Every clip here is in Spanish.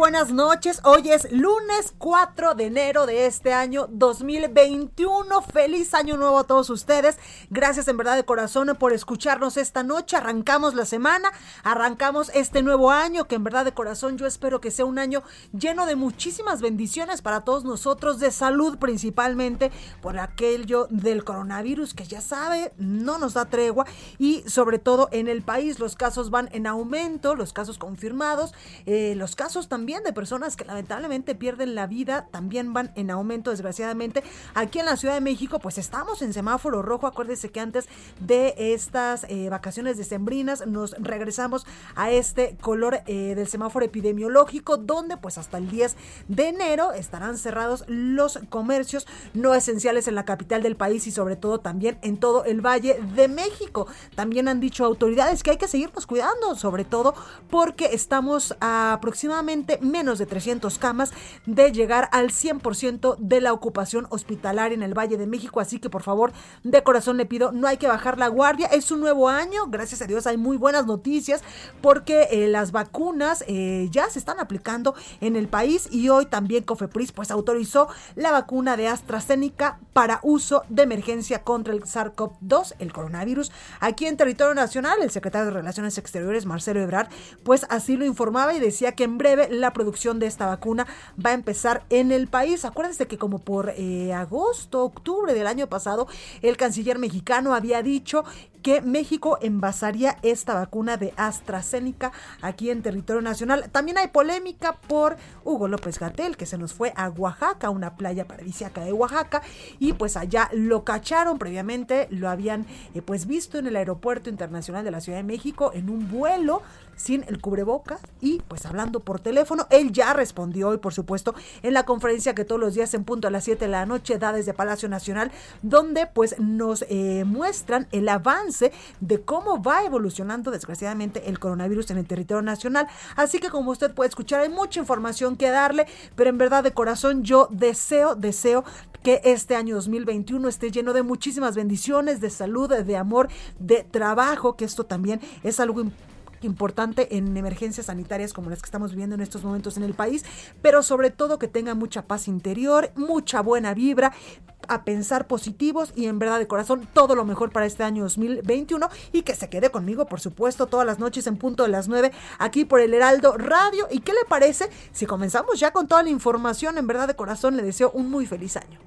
Buenas noches. Hoy es lunes 4 de enero de este año 2021. Feliz año nuevo a todos ustedes. Gracias en verdad de corazón por escucharnos esta noche. Arrancamos la semana, arrancamos este nuevo año que en verdad de corazón yo espero que sea un año lleno de muchísimas bendiciones para todos nosotros, de salud principalmente por aquello del coronavirus que ya sabe, no nos da tregua y sobre todo en el país los casos van en aumento, los casos confirmados. Eh, los casos también de personas que lamentablemente pierden la vida también van en aumento, desgraciadamente. Aquí en la Ciudad de México, pues estamos en semáforo rojo. Acuérdese que antes de estas eh, vacaciones decembrinas nos regresamos a este color eh, del semáforo epidemiológico, donde pues hasta el 10 de enero estarán cerrados los comercios no esenciales en la capital del país y sobre todo también en todo el Valle de México. También han dicho autoridades que hay que seguirnos cuidando, sobre todo porque estamos a menos de 300 camas de llegar al 100% de la ocupación hospitalaria en el Valle de México. Así que por favor, de corazón le pido, no hay que bajar la guardia. Es un nuevo año, gracias a Dios hay muy buenas noticias porque eh, las vacunas eh, ya se están aplicando en el país y hoy también Cofepris pues autorizó la vacuna de AstraZeneca para uso de emergencia contra el SARS-CoV-2, el coronavirus, aquí en territorio nacional. El secretario de Relaciones Exteriores, Marcelo Ebrard, pues así lo informaba y decía que en breve la producción de esta vacuna va a empezar en el país. Acuérdense que como por eh, agosto, octubre del año pasado, el canciller mexicano había dicho que México envasaría esta vacuna de AstraZeneca aquí en territorio nacional. También hay polémica por Hugo López Gatel, que se nos fue a Oaxaca, una playa paradisíaca de Oaxaca, y pues allá lo cacharon previamente, lo habían eh, pues visto en el aeropuerto internacional de la Ciudad de México en un vuelo sin el cubreboca y pues hablando por teléfono. Él ya respondió hoy, por supuesto, en la conferencia que todos los días en punto a las 7 de la noche da desde Palacio Nacional, donde pues nos eh, muestran el avance de cómo va evolucionando desgraciadamente el coronavirus en el territorio nacional. Así que como usted puede escuchar, hay mucha información que darle, pero en verdad de corazón yo deseo, deseo que este año 2021 esté lleno de muchísimas bendiciones, de salud, de amor, de trabajo, que esto también es algo importante importante en emergencias sanitarias como las que estamos viviendo en estos momentos en el país, pero sobre todo que tenga mucha paz interior, mucha buena vibra, a pensar positivos y en verdad de corazón todo lo mejor para este año 2021 y que se quede conmigo, por supuesto, todas las noches en punto de las 9 aquí por el Heraldo Radio. ¿Y qué le parece si comenzamos ya con toda la información? En verdad de corazón le deseo un muy feliz año.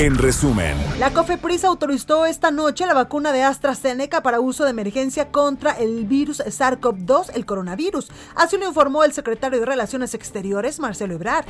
En resumen, La COFEPRIS autorizó esta noche la vacuna de AstraZeneca para uso de emergencia contra el virus SARS-CoV-2, el coronavirus. Así lo informó el secretario de Relaciones Exteriores, Marcelo Ebrard.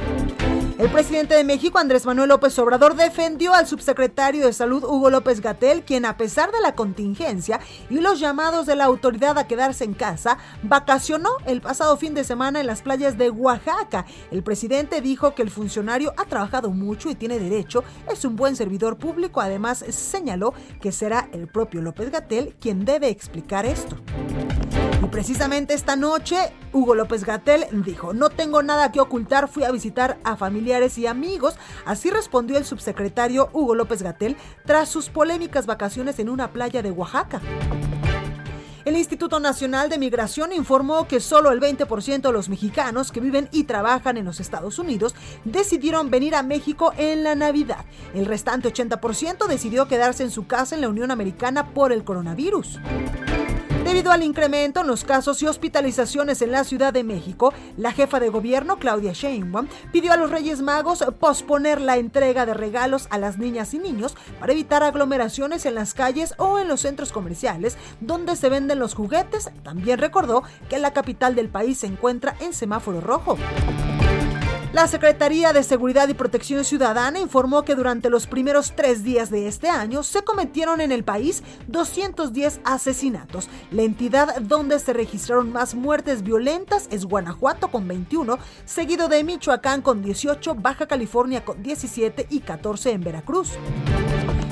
El presidente de México, Andrés Manuel López Obrador, defendió al subsecretario de Salud, Hugo López Gatel, quien a pesar de la contingencia y los llamados de la autoridad a quedarse en casa, vacacionó el pasado fin de semana en las playas de Oaxaca. El presidente dijo que el funcionario ha trabajado mucho y tiene derecho, es un buen servidor público, además señaló que será el propio López Gatel quien debe explicar esto. Y precisamente esta noche, Hugo López Gatel dijo, no tengo nada que ocultar, fui a visitar a y amigos. Así respondió el subsecretario Hugo López Gatel tras sus polémicas vacaciones en una playa de Oaxaca. El Instituto Nacional de Migración informó que solo el 20% de los mexicanos que viven y trabajan en los Estados Unidos decidieron venir a México en la Navidad. El restante 80% decidió quedarse en su casa en la Unión Americana por el coronavirus. Debido al incremento en los casos y hospitalizaciones en la Ciudad de México, la jefa de gobierno, Claudia Sheinbaum, pidió a los Reyes Magos posponer la entrega de regalos a las niñas y niños para evitar aglomeraciones en las calles o en los centros comerciales donde se venden los juguetes. También recordó que la capital del país se encuentra en semáforo rojo. La Secretaría de Seguridad y Protección Ciudadana informó que durante los primeros tres días de este año se cometieron en el país 210 asesinatos. La entidad donde se registraron más muertes violentas es Guanajuato con 21, seguido de Michoacán con 18, Baja California con 17 y 14 en Veracruz.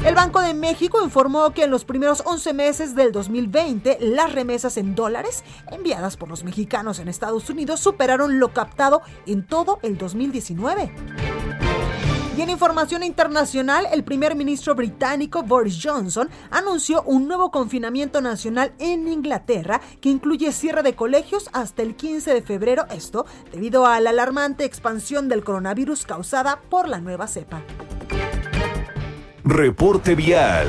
El Banco de México informó que en los primeros 11 meses del 2020 las remesas en dólares enviadas por los mexicanos en Estados Unidos superaron lo captado en todo el 2019. Y en información internacional, el primer ministro británico Boris Johnson anunció un nuevo confinamiento nacional en Inglaterra que incluye cierre de colegios hasta el 15 de febrero, esto debido a la alarmante expansión del coronavirus causada por la nueva cepa. Reporte vial.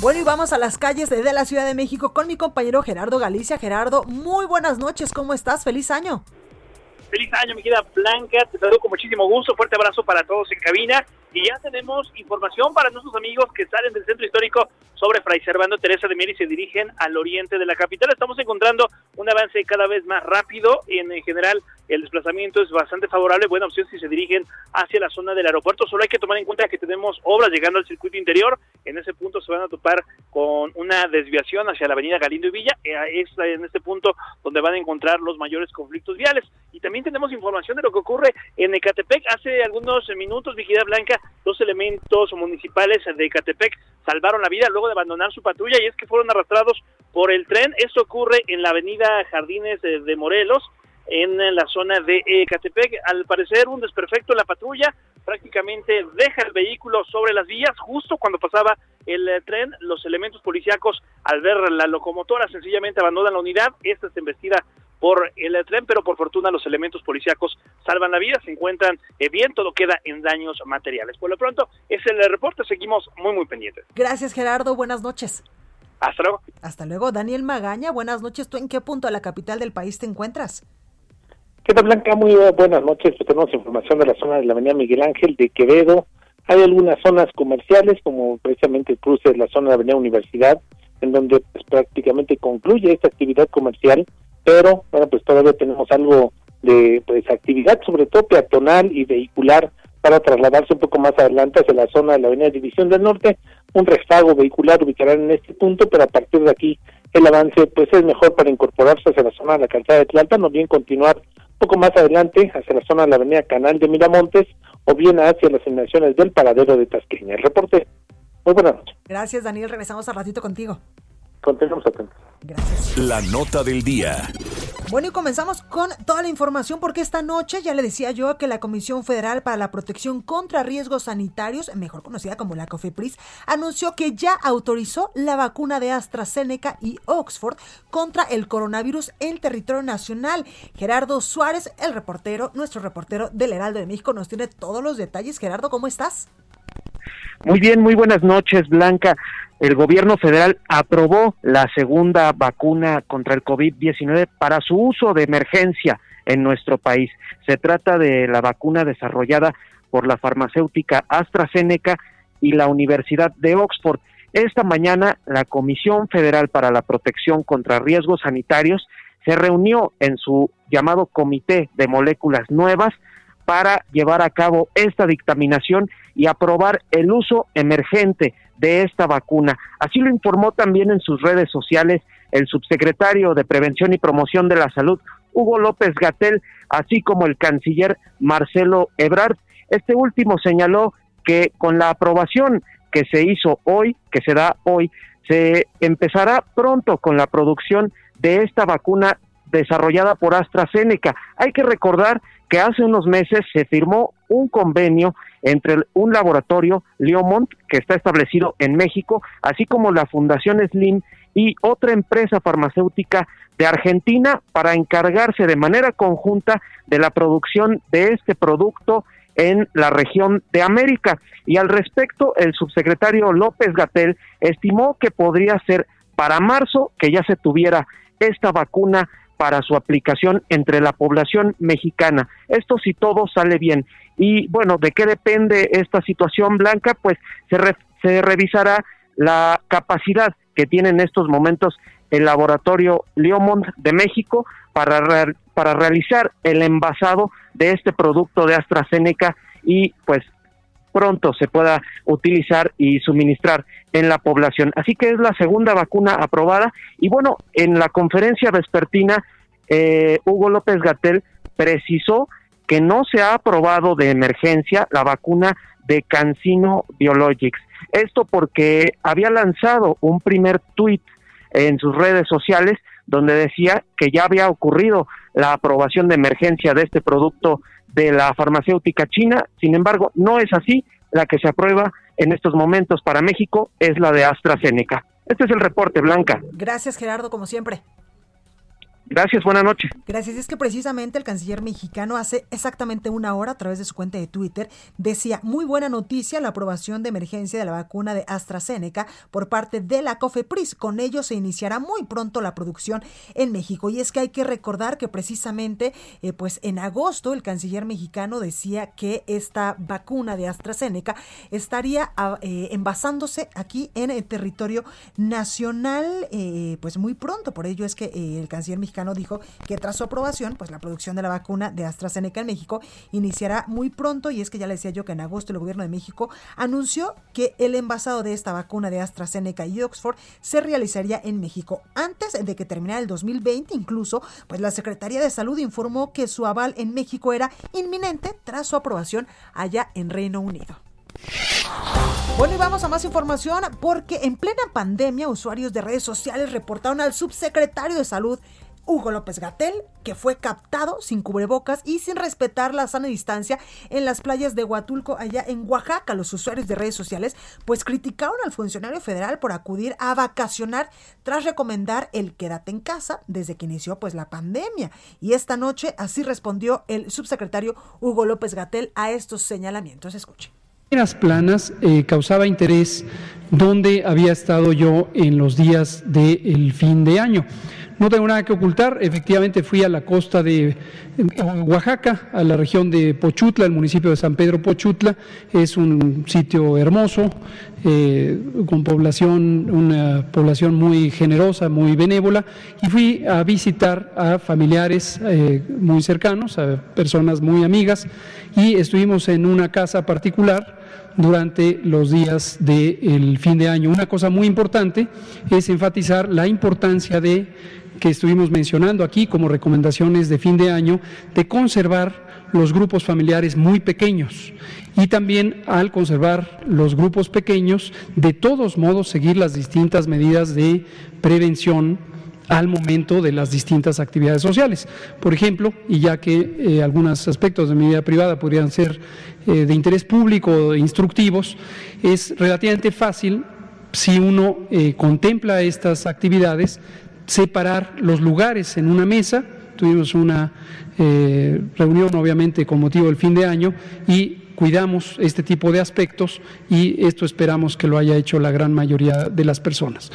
Bueno, y vamos a las calles de, la Ciudad de México con mi compañero Gerardo Galicia. Gerardo, muy buenas noches, ¿cómo estás? Feliz año. Feliz año, mi querida Blanca. Te saludo con muchísimo gusto. Fuerte abrazo para todos en cabina. Y ya tenemos información para nuestros amigos que salen del centro histórico sobre Fray Servando Teresa de Mier y se dirigen al oriente de la capital. Estamos encontrando un avance cada vez más rápido. En, general, el desplazamiento es bastante favorable. Buena opción si se dirigen hacia la zona del aeropuerto. Solo hay que tomar en cuenta que tenemos obras llegando al circuito interior. En ese punto se van a topar con una desviación hacia la avenida Galindo y Villa. Eh, es en este punto donde van a encontrar los mayores conflictos viales. Y también tenemos información de lo que ocurre en Ecatepec. Hace algunos minutos, Vigilidad Blanca, dos elementos municipales de Ecatepec salvaron la vida luego de abandonar su patrulla y es que fueron arrastrados por el tren. Esto ocurre en la avenida Jardines de Morelos, en la zona de Ecatepec. Al parecer, un desperfecto en la patrulla prácticamente deja el vehículo sobre las vías justo cuando pasaba el eh, tren. Los elementos policíacos, al ver la locomotora, sencillamente abandonan la unidad. Esta es embestida por el tren, pero por fortuna los elementos policíacos salvan la vida, se encuentran eh, bien, todo queda en daños materiales. Por lo pronto, es el reporte, seguimos muy, muy pendientes. Gracias, Gerardo, buenas noches. Hasta luego. Hasta luego. Daniel Magaña, buenas noches. ¿Tú en qué punto de la capital del país te encuentras? ¿Qué tal, Blanca? Muy buenas noches. Pues tenemos información de la zona de la Avenida Miguel Ángel de Quevedo. Hay algunas zonas comerciales, como precisamente el cruce de la zona de la Avenida Universidad, en donde pues, prácticamente concluye esta actividad comercial pero bueno, pues todavía tenemos algo de pues actividad, sobre todo peatonal y vehicular, para trasladarse un poco más adelante hacia la zona de la Avenida División del Norte. Un rezago vehicular ubicarán en este punto, pero a partir de aquí el avance pues es mejor para incorporarse hacia la zona de la calzada de Tlalpan o bien continuar un poco más adelante hacia la zona de la Avenida Canal de Miramontes o bien hacia las inmediaciones del paradero de Tasqueña. El reporte. Muy buenas noches. Gracias, Daniel. Regresamos a ratito contigo. Continuamos atentos. Gracias. La nota del día. Bueno, y comenzamos con toda la información porque esta noche ya le decía yo que la Comisión Federal para la Protección contra Riesgos Sanitarios, mejor conocida como la COFEPRIS, anunció que ya autorizó la vacuna de AstraZeneca y Oxford contra el coronavirus en territorio nacional. Gerardo Suárez, el reportero, nuestro reportero del Heraldo de México, nos tiene todos los detalles. Gerardo, ¿cómo estás? Muy bien, muy buenas noches, Blanca el gobierno federal aprobó la segunda vacuna contra el COVID-19 para su uso de emergencia en nuestro país. Se trata de la vacuna desarrollada por la farmacéutica AstraZeneca y la Universidad de Oxford. Esta mañana la Comisión Federal para la Protección contra Riesgos Sanitarios se reunió en su llamado Comité de Moléculas Nuevas para llevar a cabo esta dictaminación y aprobar el uso emergente de esta vacuna. Así lo informó también en sus redes sociales el subsecretario de Prevención y Promoción de la Salud, Hugo López Gatel, así como el canciller Marcelo Ebrard. Este último señaló que con la aprobación que se hizo hoy, que se da hoy, se empezará pronto con la producción de esta vacuna desarrollada por AstraZeneca. Hay que recordar que hace unos meses se firmó un convenio entre un laboratorio, Leomont, que está establecido en México, así como la Fundación Slim y otra empresa farmacéutica de Argentina para encargarse de manera conjunta de la producción de este producto en la región de América. Y al respecto, el subsecretario López Gatel estimó que podría ser para marzo que ya se tuviera esta vacuna para su aplicación entre la población mexicana. Esto si todo sale bien. Y bueno, ¿de qué depende esta situación blanca? Pues se, se revisará la capacidad que tiene en estos momentos el laboratorio Leomont de México para, para realizar el envasado de este producto de AstraZeneca y pues pronto se pueda utilizar y suministrar en la población. Así que es la segunda vacuna aprobada y bueno, en la conferencia vespertina eh, Hugo López Gatel precisó que no se ha aprobado de emergencia la vacuna de Cancino Biologics. Esto porque había lanzado un primer tuit en sus redes sociales donde decía que ya había ocurrido la aprobación de emergencia de este producto de la farmacéutica china. Sin embargo, no es así. La que se aprueba en estos momentos para México es la de AstraZeneca. Este es el reporte, Blanca. Gracias, Gerardo, como siempre. Gracias, buena noche. Gracias. Es que precisamente el canciller mexicano hace exactamente una hora a través de su cuenta de Twitter decía, muy buena noticia la aprobación de emergencia de la vacuna de AstraZeneca por parte de la COFEPRIS. Con ello se iniciará muy pronto la producción en México. Y es que hay que recordar que precisamente eh, pues en agosto el canciller mexicano decía que esta vacuna de AstraZeneca estaría eh, envasándose aquí en el territorio nacional eh, pues muy pronto. Por ello es que el canciller mexicano dijo que tras su aprobación, pues la producción de la vacuna de AstraZeneca en México iniciará muy pronto y es que ya le decía yo que en agosto el gobierno de México anunció que el envasado de esta vacuna de AstraZeneca y Oxford se realizaría en México antes de que terminara el 2020 incluso, pues la Secretaría de Salud informó que su aval en México era inminente tras su aprobación allá en Reino Unido. Bueno, y vamos a más información porque en plena pandemia usuarios de redes sociales reportaron al subsecretario de Salud Hugo López Gatel, que fue captado sin cubrebocas y sin respetar la sana distancia en las playas de Huatulco, allá en Oaxaca. Los usuarios de redes sociales pues criticaron al funcionario federal por acudir a vacacionar tras recomendar el quédate en casa desde que inició pues la pandemia. Y esta noche así respondió el subsecretario Hugo López Gatel a estos señalamientos. Escuchen. Las planas eh, causaba interés donde había estado yo en los días del fin de año. No tengo nada que ocultar, efectivamente fui a la costa de Oaxaca, a la región de Pochutla, el municipio de San Pedro Pochutla, es un sitio hermoso, eh, con población, una población muy generosa, muy benévola, y fui a visitar a familiares eh, muy cercanos, a personas muy amigas, y estuvimos en una casa particular durante los días del fin de año. Una cosa muy importante es enfatizar la importancia de que estuvimos mencionando aquí como recomendaciones de fin de año, de conservar los grupos familiares muy pequeños y también al conservar los grupos pequeños, de todos modos seguir las distintas medidas de prevención al momento de las distintas actividades sociales. Por ejemplo, y ya que eh, algunos aspectos de mi vida privada podrían ser eh, de interés público instructivos, es relativamente fácil si uno eh, contempla estas actividades separar los lugares en una mesa. Tuvimos una eh, reunión, obviamente, con motivo del fin de año y cuidamos este tipo de aspectos y esto esperamos que lo haya hecho la gran mayoría de las personas.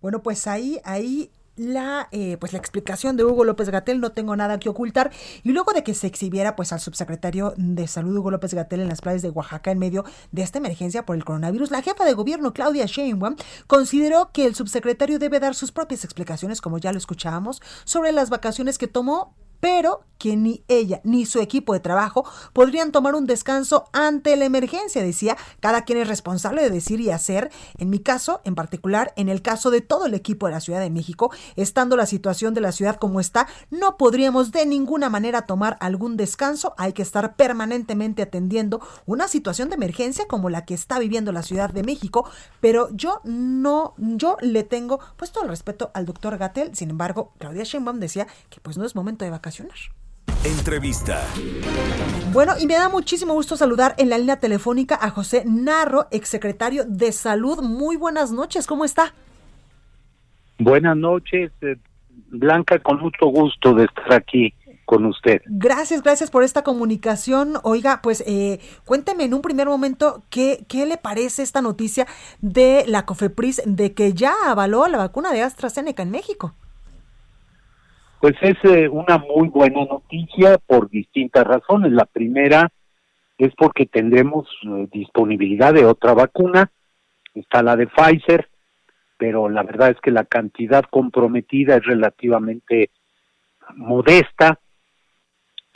Bueno, pues ahí, ahí la, eh, pues la explicación de Hugo López Gatel, no tengo nada que ocultar. Y luego de que se exhibiera pues al subsecretario de Salud Hugo López Gatel en las playas de Oaxaca en medio de esta emergencia por el coronavirus, la jefa de gobierno Claudia Sheinbaum consideró que el subsecretario debe dar sus propias explicaciones, como ya lo escuchábamos, sobre las vacaciones que tomó pero que ni ella ni su equipo de trabajo podrían tomar un descanso ante la emergencia, decía, cada quien es responsable de decir y hacer. En mi caso, en particular, en el caso de todo el equipo de la Ciudad de México, estando la situación de la ciudad como está, no podríamos de ninguna manera tomar algún descanso, hay que estar permanentemente atendiendo una situación de emergencia como la que está viviendo la Ciudad de México, pero yo no, yo le tengo pues todo el respeto al doctor Gatel, sin embargo, Claudia Sheinbaum decía que pues no es momento de vacaciones Entrevista. Bueno, y me da muchísimo gusto saludar en la línea telefónica a José Narro, exsecretario de Salud. Muy buenas noches, ¿cómo está? Buenas noches, eh, Blanca, con mucho gusto de estar aquí con usted. Gracias, gracias por esta comunicación. Oiga, pues eh, cuénteme en un primer momento qué, qué le parece esta noticia de la COFEPRIS de que ya avaló la vacuna de AstraZeneca en México. Pues es eh, una muy buena noticia por distintas razones. La primera es porque tendremos eh, disponibilidad de otra vacuna, está la de Pfizer, pero la verdad es que la cantidad comprometida es relativamente modesta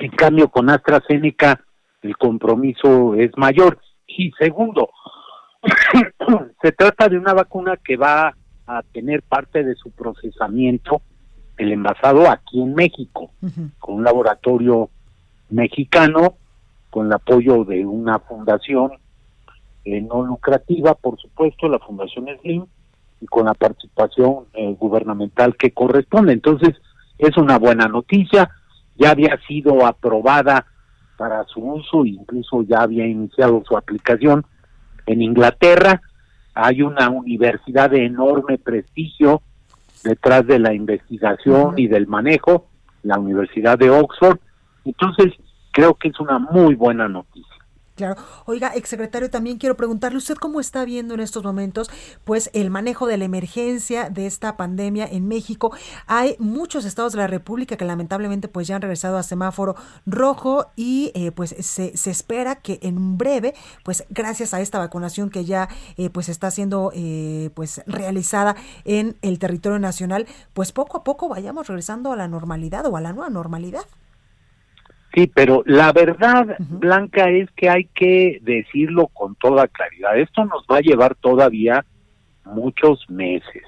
en cambio, con AstraZeneca el compromiso es mayor. Y segundo, se trata de una vacuna que va a tener parte de su procesamiento, el envasado aquí en México, con un laboratorio mexicano, con el apoyo de una fundación eh, no lucrativa, por supuesto, la Fundación Slim, y con la participación eh, gubernamental que corresponde. Entonces, es una buena noticia ya había sido aprobada para su uso, incluso ya había iniciado su aplicación en Inglaterra. Hay una universidad de enorme prestigio detrás de la investigación y del manejo, la Universidad de Oxford. Entonces, creo que es una muy buena noticia. Claro. Oiga, exsecretario, también quiero preguntarle, ¿usted cómo está viendo en estos momentos pues el manejo de la emergencia de esta pandemia en México? Hay muchos estados de la República que lamentablemente pues ya han regresado a semáforo rojo y eh, pues se, se, espera que en breve, pues gracias a esta vacunación que ya eh, pues está siendo eh, pues realizada en el territorio nacional, pues poco a poco vayamos regresando a la normalidad o a la nueva normalidad. Sí, pero la verdad, Blanca, es que hay que decirlo con toda claridad. Esto nos va a llevar todavía muchos meses.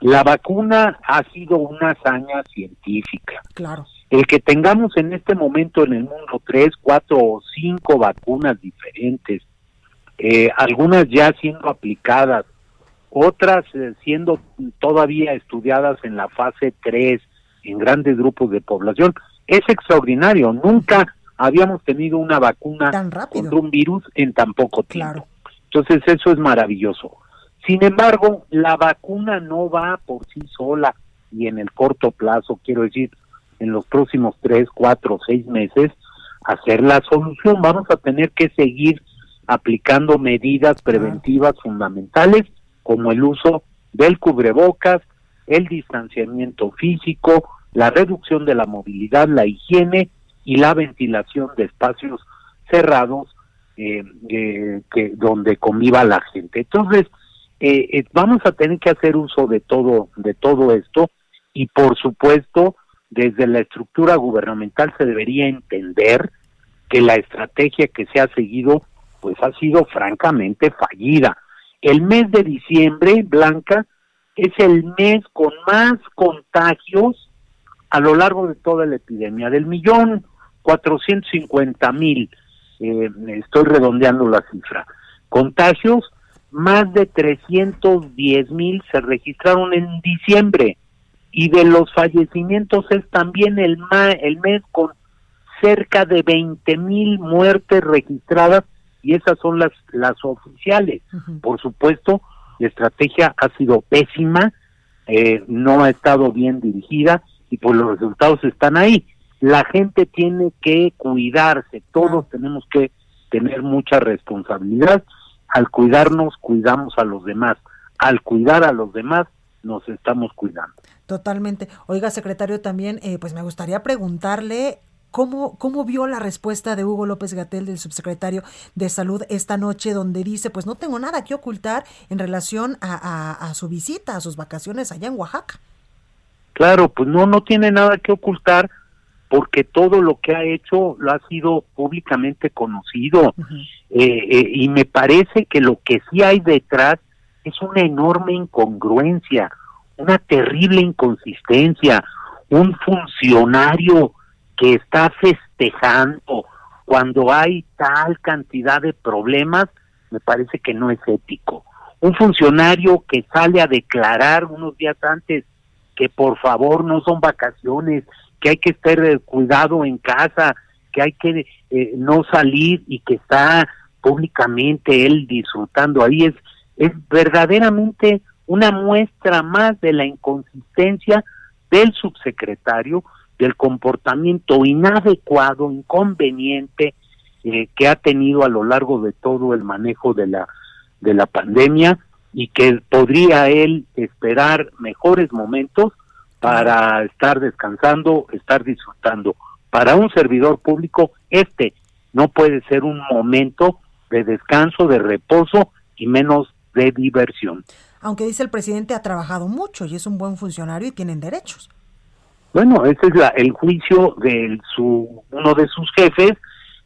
La vacuna ha sido una hazaña científica. Claro. El que tengamos en este momento en el mundo tres, cuatro o cinco vacunas diferentes, eh, algunas ya siendo aplicadas, otras eh, siendo todavía estudiadas en la fase 3 en grandes grupos de población, es extraordinario. Nunca habíamos tenido una vacuna contra un virus en tan poco tiempo. Entonces eso es maravilloso. Sin embargo, la vacuna no va por sí sola y en el corto plazo, quiero decir, en los próximos tres, cuatro, seis meses, a ser la solución. Vamos a tener que seguir aplicando medidas preventivas fundamentales como el uso del cubrebocas, el distanciamiento físico, la reducción de la movilidad, la higiene y la ventilación de espacios cerrados eh, eh, que donde conviva la gente. Entonces, eh, vamos a tener que hacer uso de todo de todo esto y por supuesto desde la estructura gubernamental se debería entender que la estrategia que se ha seguido pues ha sido francamente fallida. El mes de diciembre, Blanca, es el mes con más contagios a lo largo de toda la epidemia. Del millón cuatrocientos cincuenta mil, eh, estoy redondeando la cifra, contagios, más de trescientos diez mil se registraron en diciembre y de los fallecimientos es también el, el mes con cerca de veinte mil muertes registradas y esas son las, las oficiales. Por supuesto, la estrategia ha sido pésima, eh, no ha estado bien dirigida y pues los resultados están ahí. La gente tiene que cuidarse, todos tenemos que tener mucha responsabilidad. Al cuidarnos, cuidamos a los demás. Al cuidar a los demás, nos estamos cuidando. Totalmente. Oiga, secretario, también, eh, pues me gustaría preguntarle ¿Cómo, ¿Cómo vio la respuesta de Hugo López Gatel, del subsecretario de Salud, esta noche, donde dice, pues no tengo nada que ocultar en relación a su visita, a sus vacaciones allá en Oaxaca? Claro, pues no, no tiene nada que ocultar porque todo lo que ha hecho lo ha sido públicamente conocido eh, eh, y me parece que lo que sí hay detrás es una enorme incongruencia, una terrible inconsistencia, un funcionario que está festejando cuando hay tal cantidad de problemas, me parece que no es ético. Un funcionario que sale a declarar unos días antes que por favor no son vacaciones, que hay que estar eh, cuidado en casa, que hay que eh, no salir y que está públicamente él disfrutando. Ahí es es verdaderamente una muestra más de la inconsistencia del subsecretario del comportamiento inadecuado, inconveniente eh, que ha tenido a lo largo de todo el manejo de la de la pandemia y que podría él esperar mejores momentos para estar descansando, estar disfrutando. Para un servidor público, este no puede ser un momento de descanso, de reposo y menos de diversión. Aunque dice el presidente ha trabajado mucho y es un buen funcionario y tienen derechos. Bueno, ese es el juicio de su, uno de sus jefes.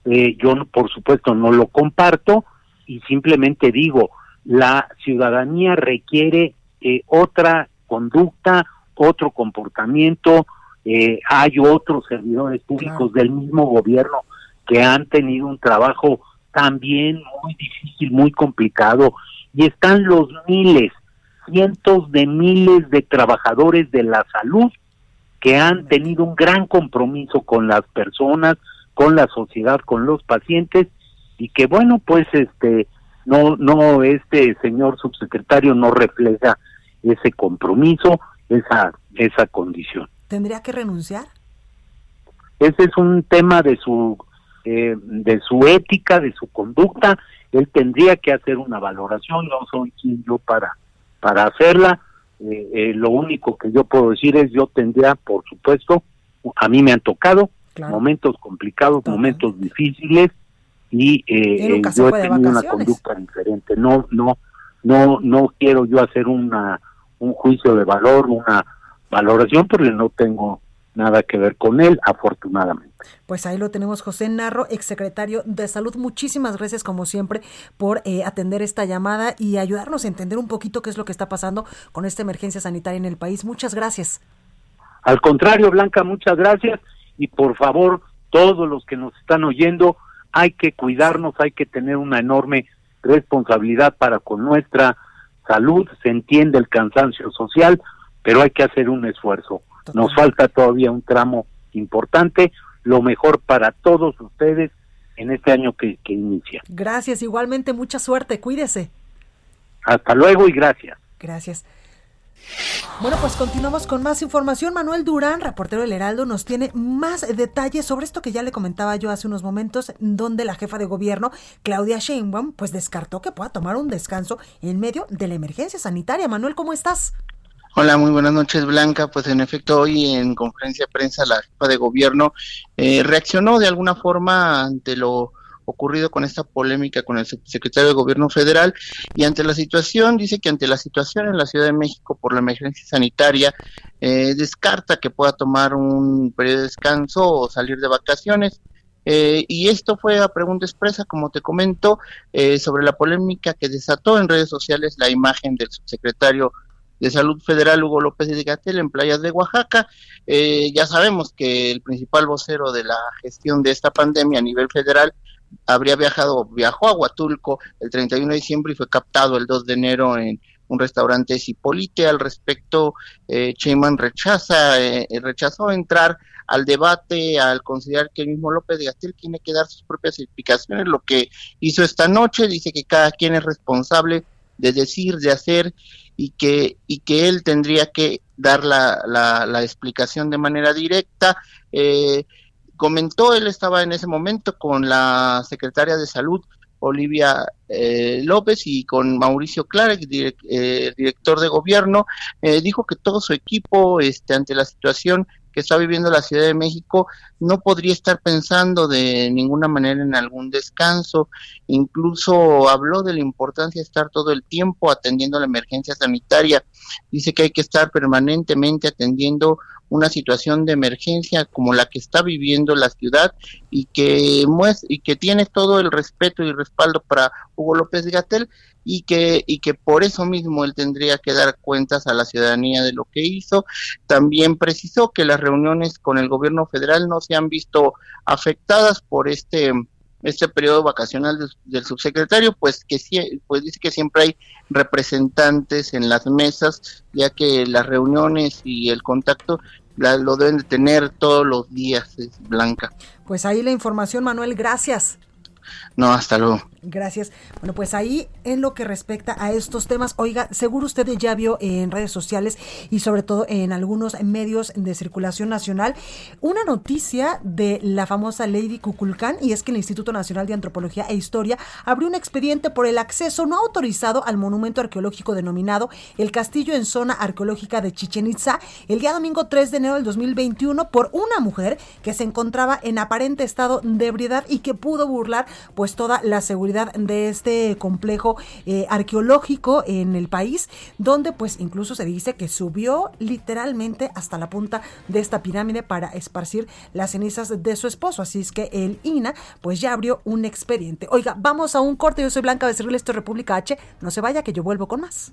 Eh, yo, por supuesto, no lo comparto y simplemente digo, la ciudadanía requiere eh, otra conducta, otro comportamiento. Eh, hay otros servidores públicos del mismo gobierno que han tenido un trabajo también muy difícil, muy complicado, y están los miles, cientos de miles de trabajadores de la salud que han tenido un gran compromiso con las personas, con la sociedad, con los pacientes y que bueno, pues este no no este señor subsecretario no refleja ese compromiso, esa esa condición. ¿Tendría que renunciar? Ese es un tema de su eh, de su ética, de su conducta, él tendría que hacer una valoración, no soy quien yo para para hacerla, eh, eh, lo único que yo puedo decir es yo tendría, por supuesto, a mí me han tocado momentos complicados, momentos difíciles y eh, yo he tenido una conducta diferente. No, no, no, no quiero yo hacer una un juicio de valor, una valoración, porque no tengo nada que ver con él, afortunadamente. Pues ahí lo tenemos, José Narro, exsecretario de Salud. Muchísimas gracias, como siempre, por eh, atender esta llamada y ayudarnos a entender un poquito qué es lo que está pasando con esta emergencia sanitaria en el país. Muchas gracias. Al contrario, Blanca, muchas gracias. Y por favor, todos los que nos están oyendo, hay que cuidarnos, hay que tener una enorme responsabilidad para con nuestra salud. Se entiende el cansancio social, pero hay que hacer un esfuerzo. Nos falta todavía un tramo importante. Lo mejor para todos ustedes en este año que, que inicia. Gracias, igualmente mucha suerte, cuídese. Hasta luego y gracias. Gracias. Bueno, pues continuamos con más información. Manuel Durán, reportero del Heraldo, nos tiene más detalles sobre esto que ya le comentaba yo hace unos momentos, donde la jefa de gobierno, Claudia Sheinbaum, pues descartó que pueda tomar un descanso en medio de la emergencia sanitaria. Manuel, ¿cómo estás? Hola, muy buenas noches, Blanca. Pues en efecto, hoy en conferencia de prensa la jefa de gobierno eh, reaccionó de alguna forma ante lo ocurrido con esta polémica con el secretario de Gobierno Federal y ante la situación, dice que ante la situación en la Ciudad de México por la emergencia sanitaria, eh, descarta que pueda tomar un periodo de descanso o salir de vacaciones. Eh, y esto fue a pregunta expresa, como te comento, sobre la polémica que desató en redes sociales la imagen del subsecretario de Salud Federal Hugo López de Gatel en playas de Oaxaca. Eh, ya sabemos que el principal vocero de la gestión de esta pandemia a nivel federal habría viajado, viajó a Huatulco el 31 de diciembre y fue captado el 2 de enero en un restaurante Cipolite. Al respecto, eh, rechaza, eh, rechazó entrar al debate al considerar que el mismo López de Gatel tiene que dar sus propias explicaciones. Lo que hizo esta noche dice que cada quien es responsable de decir, de hacer y que, y que él tendría que dar la, la, explicación de manera directa. Eh, comentó, él estaba en ese momento con la secretaria de salud, Olivia eh, López, y con Mauricio Clark, eh, director de gobierno, dijo que todo su equipo, este, ante la situación, que está viviendo la Ciudad de México no podría estar pensando de ninguna manera en algún descanso. Incluso habló de la importancia de estar todo el tiempo atendiendo la emergencia sanitaria. Dice que hay que estar permanentemente atendiendo una situación de emergencia como la que está viviendo la ciudad y que y que tiene todo el respeto y respaldo para Hugo López Gatel y que, y que por eso mismo él tendría que dar cuentas a la ciudadanía de lo que hizo. También precisó que las reuniones con el gobierno federal no se han visto afectadas por este este periodo vacacional del, subsecretario, pues que pues dice que siempre hay representantes en las mesas, ya que las reuniones y el contacto lo deben de tener todos los días, Blanca. Pues ahí la información, Manuel, gracias. No, hasta luego. Gracias. Bueno, pues ahí en lo que respecta a estos temas, oiga, seguro usted ya vio en redes sociales y sobre todo en algunos medios de circulación nacional una noticia de la famosa Lady Kukulkan y es que el Instituto Nacional de Antropología e Historia abrió un expediente por el acceso no autorizado al monumento arqueológico denominado el Castillo en Zona Arqueológica de Chichen Itza el día domingo 3 de enero del 2021 por una mujer que se encontraba en aparente estado de ebriedad y que pudo burlar pues toda la seguridad de este complejo eh, arqueológico en el país, donde pues incluso se dice que subió literalmente hasta la punta de esta pirámide para esparcir las cenizas de su esposo. Así es que el INA pues ya abrió un expediente. Oiga, vamos a un corte. Yo soy Blanca Becerril, esto es República H. No se vaya que yo vuelvo con más.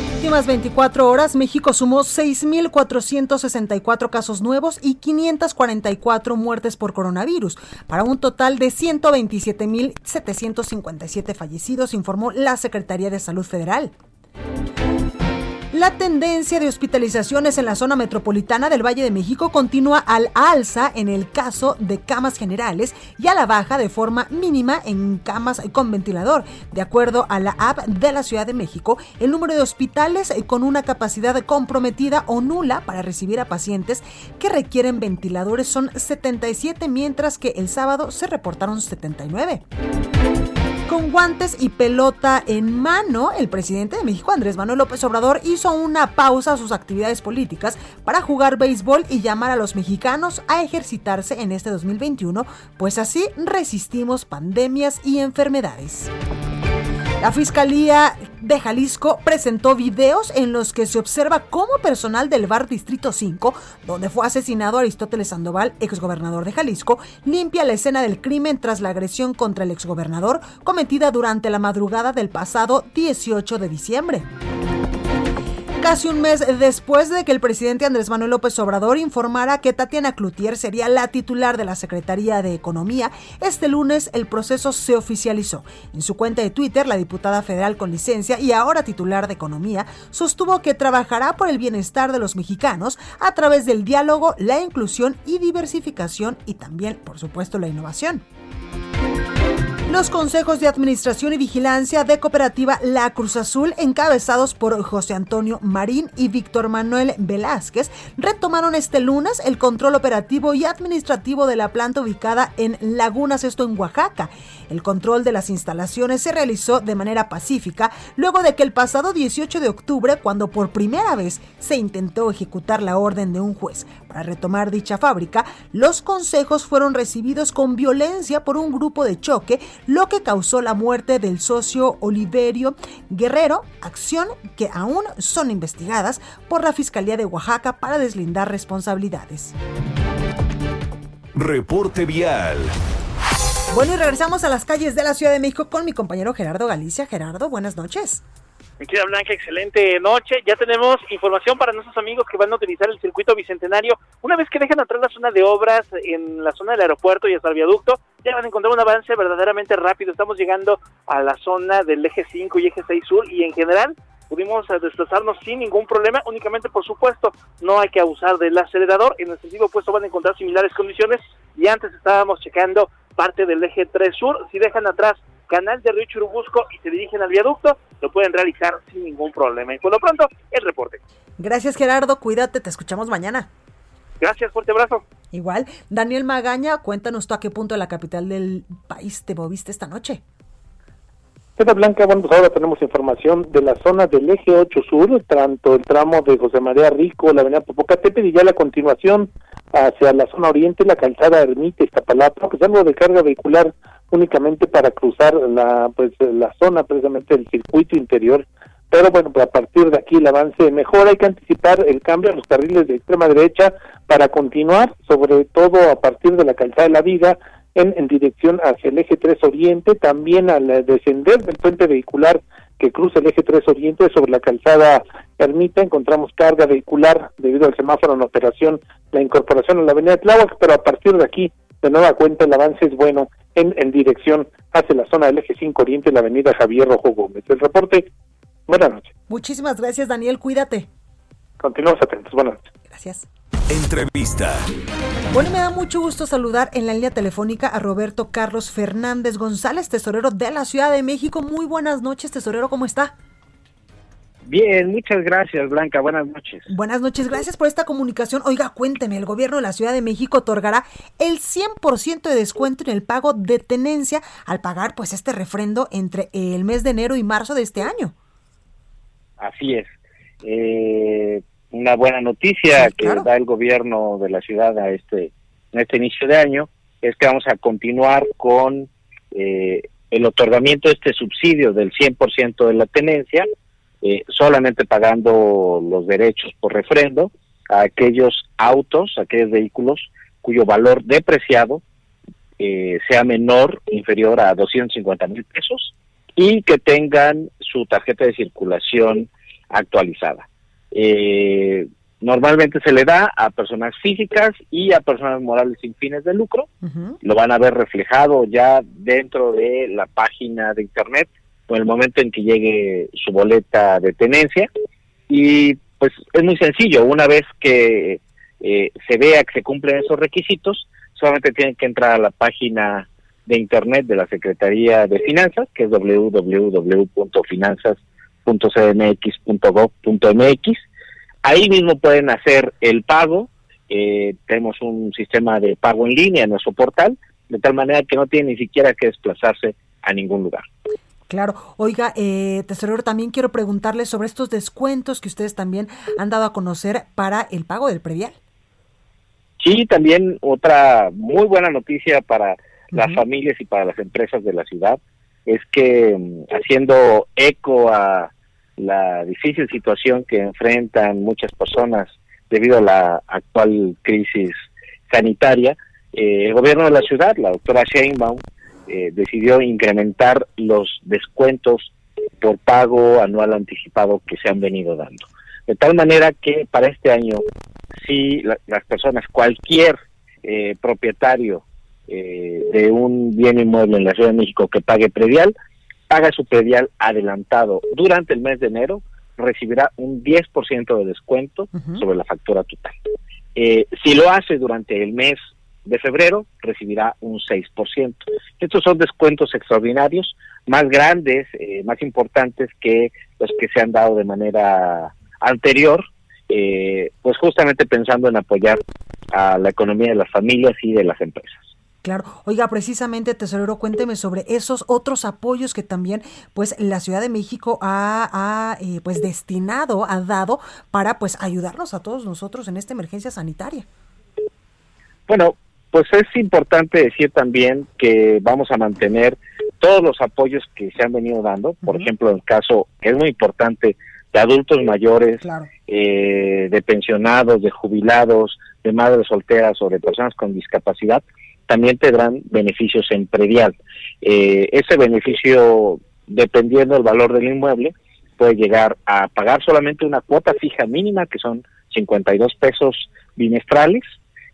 últimas 24 horas, México sumó 6.464 casos nuevos y 544 muertes por coronavirus, para un total de 127.757 fallecidos, informó la Secretaría de Salud Federal. La tendencia de hospitalizaciones en la zona metropolitana del Valle de México continúa al alza en el caso de camas generales y a la baja de forma mínima en camas con ventilador. De acuerdo a la app de la Ciudad de México, el número de hospitales con una capacidad comprometida o nula para recibir a pacientes que requieren ventiladores son 77, mientras que el sábado se reportaron 79. Con guantes y pelota en mano, el presidente de México, Andrés Manuel López Obrador, hizo una pausa a sus actividades políticas para jugar béisbol y llamar a los mexicanos a ejercitarse en este 2021, pues así resistimos pandemias y enfermedades. La Fiscalía de Jalisco presentó videos en los que se observa cómo personal del bar Distrito 5, donde fue asesinado Aristóteles Sandoval, exgobernador de Jalisco, limpia la escena del crimen tras la agresión contra el exgobernador cometida durante la madrugada del pasado 18 de diciembre. Casi un mes después de que el presidente Andrés Manuel López Obrador informara que Tatiana Cloutier sería la titular de la Secretaría de Economía, este lunes el proceso se oficializó. En su cuenta de Twitter, la diputada federal con licencia y ahora titular de Economía sostuvo que trabajará por el bienestar de los mexicanos a través del diálogo, la inclusión y diversificación y también, por supuesto, la innovación. Los consejos de administración y vigilancia de Cooperativa La Cruz Azul, encabezados por José Antonio Marín y Víctor Manuel Velázquez, retomaron este lunes el control operativo y administrativo de la planta ubicada en Lagunas, esto en Oaxaca. El control de las instalaciones se realizó de manera pacífica luego de que el pasado 18 de octubre, cuando por primera vez se intentó ejecutar la orden de un juez para retomar dicha fábrica, los consejos fueron recibidos con violencia por un grupo de choque lo que causó la muerte del socio Oliverio Guerrero, acción que aún son investigadas por la Fiscalía de Oaxaca para deslindar responsabilidades. Reporte vial. Bueno, y regresamos a las calles de la Ciudad de México con mi compañero Gerardo Galicia. Gerardo, buenas noches. Mi querida Blanca, excelente noche. Ya tenemos información para nuestros amigos que van a utilizar el circuito bicentenario. Una vez que dejan atrás la zona de obras en la zona del aeropuerto y hasta el viaducto, ya van a encontrar un avance verdaderamente rápido. Estamos llegando a la zona del eje 5 y eje 6 sur y en general pudimos desplazarnos sin ningún problema, únicamente por supuesto no hay que abusar del acelerador, en el sentido opuesto van a encontrar similares condiciones y antes estábamos checando parte del eje 3 sur, si dejan atrás Canal de Río Churubusco y se dirigen al viaducto, lo pueden realizar sin ningún problema. Y por lo pronto, el reporte. Gracias Gerardo, cuídate, te escuchamos mañana. Gracias, fuerte abrazo. Igual, Daniel Magaña, cuéntanos tú a qué punto de la capital del país te moviste esta noche. Blanca, bueno, pues ahora tenemos información de la zona del eje 8 sur, tanto el tramo de José María Rico, la avenida Popocatépetl y ya la continuación hacia la zona oriente, la calzada Ermita, Iztapalapa, pues algo de carga vehicular únicamente para cruzar la pues la zona precisamente del circuito interior. Pero bueno pues a partir de aquí el avance mejor hay que anticipar el cambio a los carriles de extrema derecha para continuar sobre todo a partir de la calzada de la Viga en, en dirección hacia el eje 3 oriente también al descender del puente vehicular que cruza el eje 3 oriente sobre la calzada Ermita encontramos carga vehicular debido al semáforo en operación, la incorporación a la avenida Tláhuac, pero a partir de aquí, de nueva cuenta, el avance es bueno en, en dirección hacia la zona del eje 5 Oriente, la avenida Javier Rojo Gómez. El reporte, buenas noches. Muchísimas gracias, Daniel, cuídate. Continuamos atentos, buenas noches. Gracias. Entrevista. Bueno, me da mucho gusto saludar en la línea telefónica a Roberto Carlos Fernández González, tesorero de la Ciudad de México. Muy buenas noches, tesorero, ¿cómo está? Bien, muchas gracias, Blanca. Buenas noches. Buenas noches, gracias por esta comunicación. Oiga, cuénteme, el gobierno de la Ciudad de México otorgará el 100% de descuento en el pago de tenencia al pagar pues este refrendo entre el mes de enero y marzo de este año. Así es. Eh, una buena noticia Sí, que da el gobierno de la ciudad a este, en este inicio de año es que vamos a continuar con eh, el otorgamiento de este subsidio del 100% de la tenencia, eh, solamente pagando los derechos por refrendo a aquellos autos, aquellos vehículos cuyo valor depreciado eh, sea menor, inferior a 250 mil pesos y que tengan su tarjeta de circulación actualizada. Eh, normalmente se le da a personas físicas y a personas morales sin fines de lucro. Lo van a ver reflejado ya dentro de la página de internet o en el momento en que llegue su boleta de tenencia. Y pues es muy sencillo, una vez que eh, se vea que se cumplen esos requisitos, solamente tienen que entrar a la página de internet de la Secretaría de Finanzas, que es www.finanzas.cmx.gov.mx. Ahí mismo pueden hacer el pago. Eh, tenemos un sistema de pago en línea en nuestro portal, de tal manera que no tienen ni siquiera que desplazarse a ningún lugar. Claro, oiga, eh, tesorero, también quiero preguntarle sobre estos descuentos que ustedes también han dado a conocer para el pago del predial. Sí, también otra muy buena noticia para las familias y para las empresas de la ciudad es que mm, haciendo eco a la difícil situación que enfrentan muchas personas debido a la actual crisis sanitaria, eh, el gobierno de la ciudad, la doctora Sheinbaum, eh, decidió incrementar los descuentos por pago anual anticipado que se han venido dando. De tal manera que para este año, si la- las personas, cualquier eh, propietario eh, de un bien inmueble en la Ciudad de México que pague predial, paga su predial adelantado durante el mes de enero, recibirá un 10% de descuento sobre la factura total. Eh, si lo hace durante el mes de febrero, recibirá un 6%. Estos son descuentos extraordinarios, más grandes, eh, más importantes que los que se han dado de manera anterior, eh, pues justamente pensando en apoyar a la economía de las familias y de las empresas. Claro, oiga, precisamente, tesorero, cuénteme sobre esos otros apoyos que también, pues, la Ciudad de México ha, ha, eh, pues, destinado, ha dado para, pues, ayudarnos a todos nosotros en esta emergencia sanitaria. Bueno, pues es importante decir también que vamos a mantener todos los apoyos que se han venido dando, por ejemplo, en el caso que es muy importante de adultos mayores, eh, de pensionados, de jubilados, de madres solteras o de personas con discapacidad, también tendrán beneficios en predial. Eh, ese beneficio, dependiendo del valor del inmueble, puede llegar a pagar solamente una cuota fija mínima, que son 52 pesos bimestrales,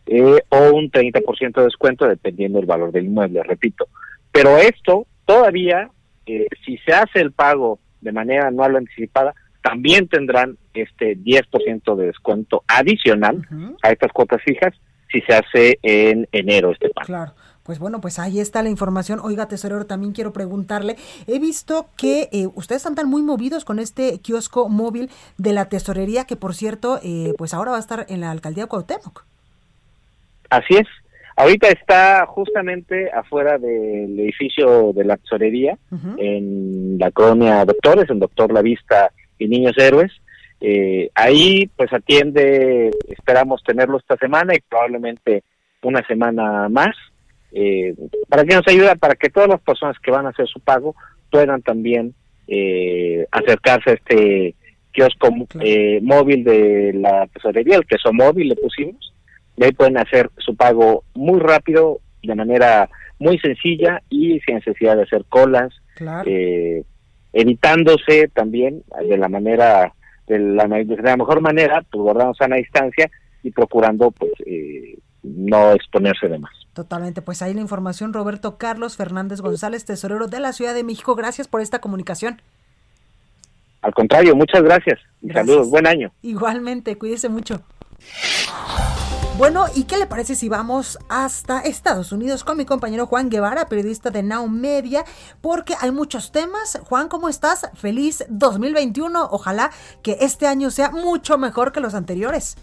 eh, o un 30% de descuento, dependiendo del valor del inmueble, repito. Pero esto todavía, eh, si se hace el pago de manera anual o anticipada, también tendrán este 10% de descuento adicional a estas cuotas fijas si se hace en enero este pago. Claro. Pues bueno, pues ahí está la información. Oiga, tesorero, también quiero preguntarle, he visto que eh, ustedes están muy movidos con este kiosco móvil de la tesorería, que por cierto, eh, pues ahora va a estar en la alcaldía de Cuauhtémoc. Así es. Ahorita está justamente afuera del edificio de la tesorería, en la colonia Doctores, en Doctor La Vista y Niños Héroes. Eh, ahí pues atiende, esperamos tenerlo esta semana y probablemente una semana más, eh, para que nos ayude, para que todas las personas que van a hacer su pago puedan también eh, acercarse a este kiosco eh, móvil de la tesorería, el queso móvil le pusimos, y ahí pueden hacer su pago muy rápido, de manera muy sencilla y sin necesidad de hacer colas, Claro. eh, evitándose también de la manera de la, de la mejor manera, pues guardando sana distancia y procurando pues eh, no exponerse de más. Totalmente, pues ahí la información, Roberto Carlos Fernández González, tesorero de la Ciudad de México. Gracias por esta comunicación. Al contrario, muchas gracias. y Saludos, buen año. Igualmente, cuídese mucho. Bueno, ¿y qué le parece si vamos hasta Estados Unidos con mi compañero Juan Guevara, periodista de Now Media? Porque hay muchos temas. Juan, ¿cómo estás? Feliz 2021. Ojalá que este año sea mucho mejor que los anteriores.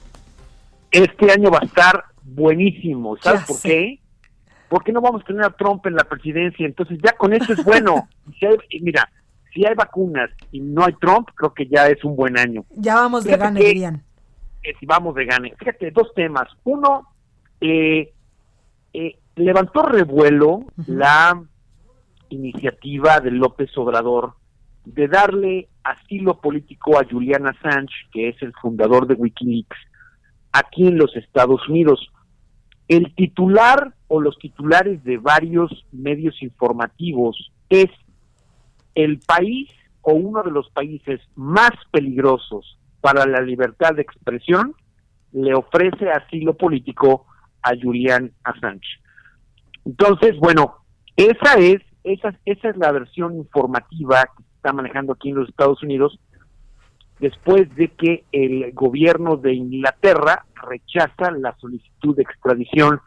Este año va a estar buenísimo. ¿Sabes por qué? Porque no vamos a tener a Trump en la presidencia. Entonces ya con eso es bueno. mira, si hay vacunas y no hay Trump, creo que ya es un buen año. Ya vamos de gane, dirían si vamos de gane. Fíjate, dos temas. Uno, eh, eh, levantó revuelo la iniciativa de López Obrador de darle asilo político a Julian Assange, que es el fundador de Wikileaks, aquí en los Estados Unidos. El titular o los titulares de varios medios informativos es el país o uno de los países más peligrosos para la libertad de expresión le ofrece asilo político a Julian Assange. Entonces, bueno, esa es esa, esa es la versión informativa que se está manejando aquí en los Estados Unidos después de que el gobierno de Inglaterra rechaza la solicitud de extradición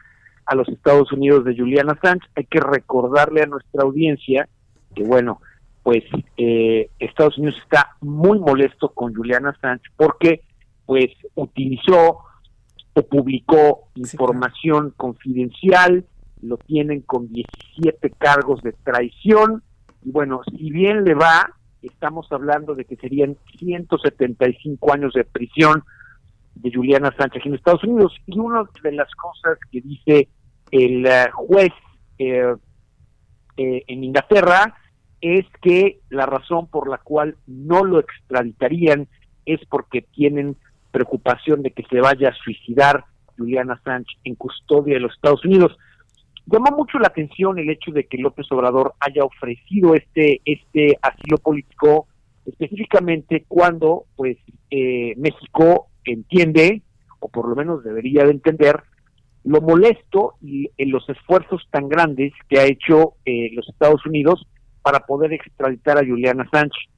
a los Estados Unidos de Julian Assange. Hay que recordarle a nuestra audiencia que, bueno, pues eh, Estados Unidos está muy molesto con Julian Assange porque pues utilizó o publicó información confidencial, lo tienen con 17 cargos de traición y bueno, si bien le va, estamos hablando de que serían 175 años de prisión de Julian Assange aquí en Estados Unidos. Y una de las cosas que dice el eh, juez eh, en Inglaterra es que la razón por la cual no lo extraditarían es porque tienen preocupación de que se vaya a suicidar Juliana Assange en custodia de los Estados Unidos. Llama mucho la atención el hecho de que López Obrador haya ofrecido este este asilo político específicamente cuando pues eh, México entiende o por lo menos debería de entender lo molesto y en los esfuerzos tan grandes que ha hecho eh, los Estados Unidos para poder extraditar a Juliana Sánchez.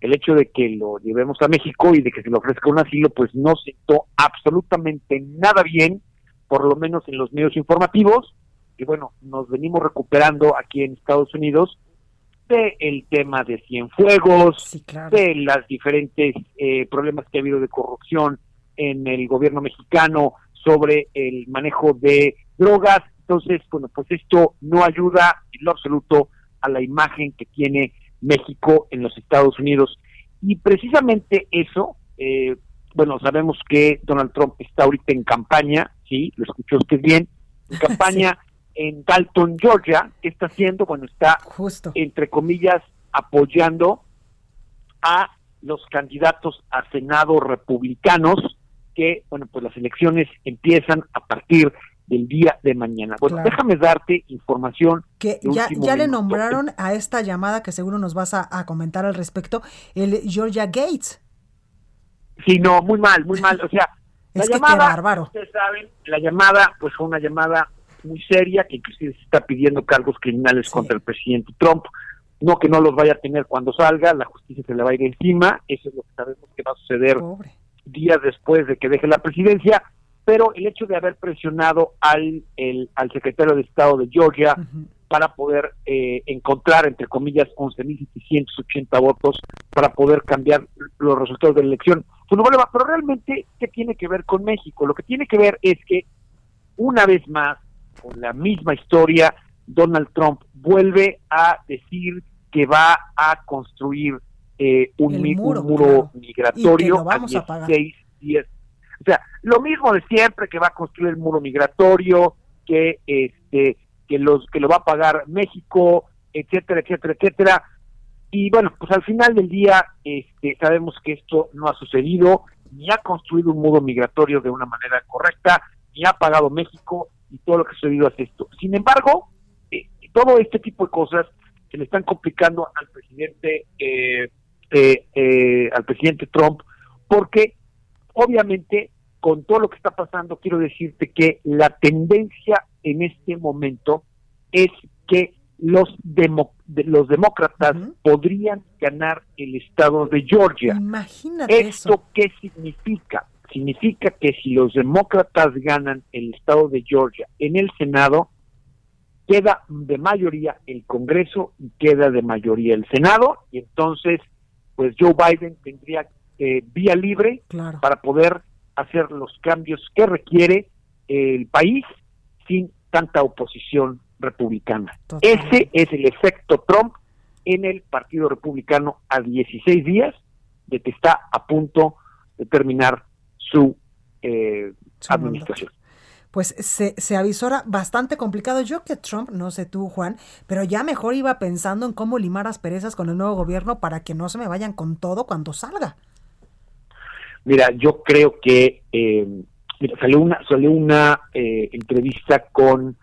El hecho de que lo llevemos a México y de que se le ofrezca un asilo, pues no sentó absolutamente nada bien, por lo menos en los medios informativos. Y bueno, nos venimos recuperando aquí en Estados Unidos de el tema de Cienfuegos, de las diferentes eh, problemas que ha habido de corrupción en el gobierno mexicano sobre el manejo de drogas. Entonces, bueno, pues esto no ayuda en lo absoluto a la imagen que tiene México en los Estados Unidos. Y precisamente eso, eh, bueno, sabemos que Donald Trump está ahorita en campaña, sí, lo escuchó usted bien, en campaña en Dalton, Georgia, ¿qué está haciendo? Bueno, está, Justo. entre comillas, apoyando a los candidatos a Senado republicanos, que, bueno, pues las elecciones empiezan a partir del día de mañana. Bueno, déjame darte información. Que ya, ya le nombraron a esta llamada que seguro nos vas a, comentar al respecto, el Georgia Gates. Sí, no, muy mal, muy mal. O sea, la es llamada, bárbaro. ustedes saben, la llamada pues fue una llamada muy seria que inclusive se está pidiendo cargos criminales contra el presidente Trump. No que no los vaya a tener cuando salga, la justicia se le va a ir encima, eso es lo que sabemos que va a suceder días después de que deje la presidencia pero el hecho de haber presionado al, el, al secretario de Estado de Georgia para poder eh, encontrar, entre comillas, 11.780 votos para poder cambiar los resultados de la elección. Pero realmente, ¿qué tiene que ver con México? Lo que tiene que ver es que, una vez más, con la misma historia, Donald Trump vuelve a decir que va a construir eh, un, muro, migratorio a 16 días o sea, lo mismo de siempre que va a construir el muro migratorio, que este que los que lo va a pagar México, etcétera, etcétera, etcétera. Y bueno, pues al final del día este, sabemos que esto no ha sucedido, ni ha construido un muro migratorio de una manera correcta, ni ha pagado México, y todo lo que ha sucedido es esto. Sin embargo, eh, todo este tipo de cosas se le están complicando al presidente, eh, eh, al presidente Trump, porque obviamente con todo lo que está pasando, quiero decirte que la tendencia en este momento es que los, demo, de, los demócratas podrían ganar el estado de Georgia. Imagínate ¿Esto eso. qué significa? Significa que si los demócratas ganan el estado de Georgia en el Senado, queda de mayoría el Congreso y queda de mayoría el Senado, y entonces, pues Joe Biden tendría eh, vía libre Claro. para poder hacer los cambios que requiere el país sin tanta oposición republicana. Total. Ese es el efecto Trump en el Partido Republicano a 16 días de que está a punto de terminar su, eh, Su administración. Pues se, se avisora bastante complicado. Yo que Trump, no sé tú, Juan, pero ya mejor iba pensando en cómo limar asperezas con el nuevo gobierno para que no se me vayan con todo cuando salga. Mira, yo creo que eh, mira, salió una salió una eh, entrevista con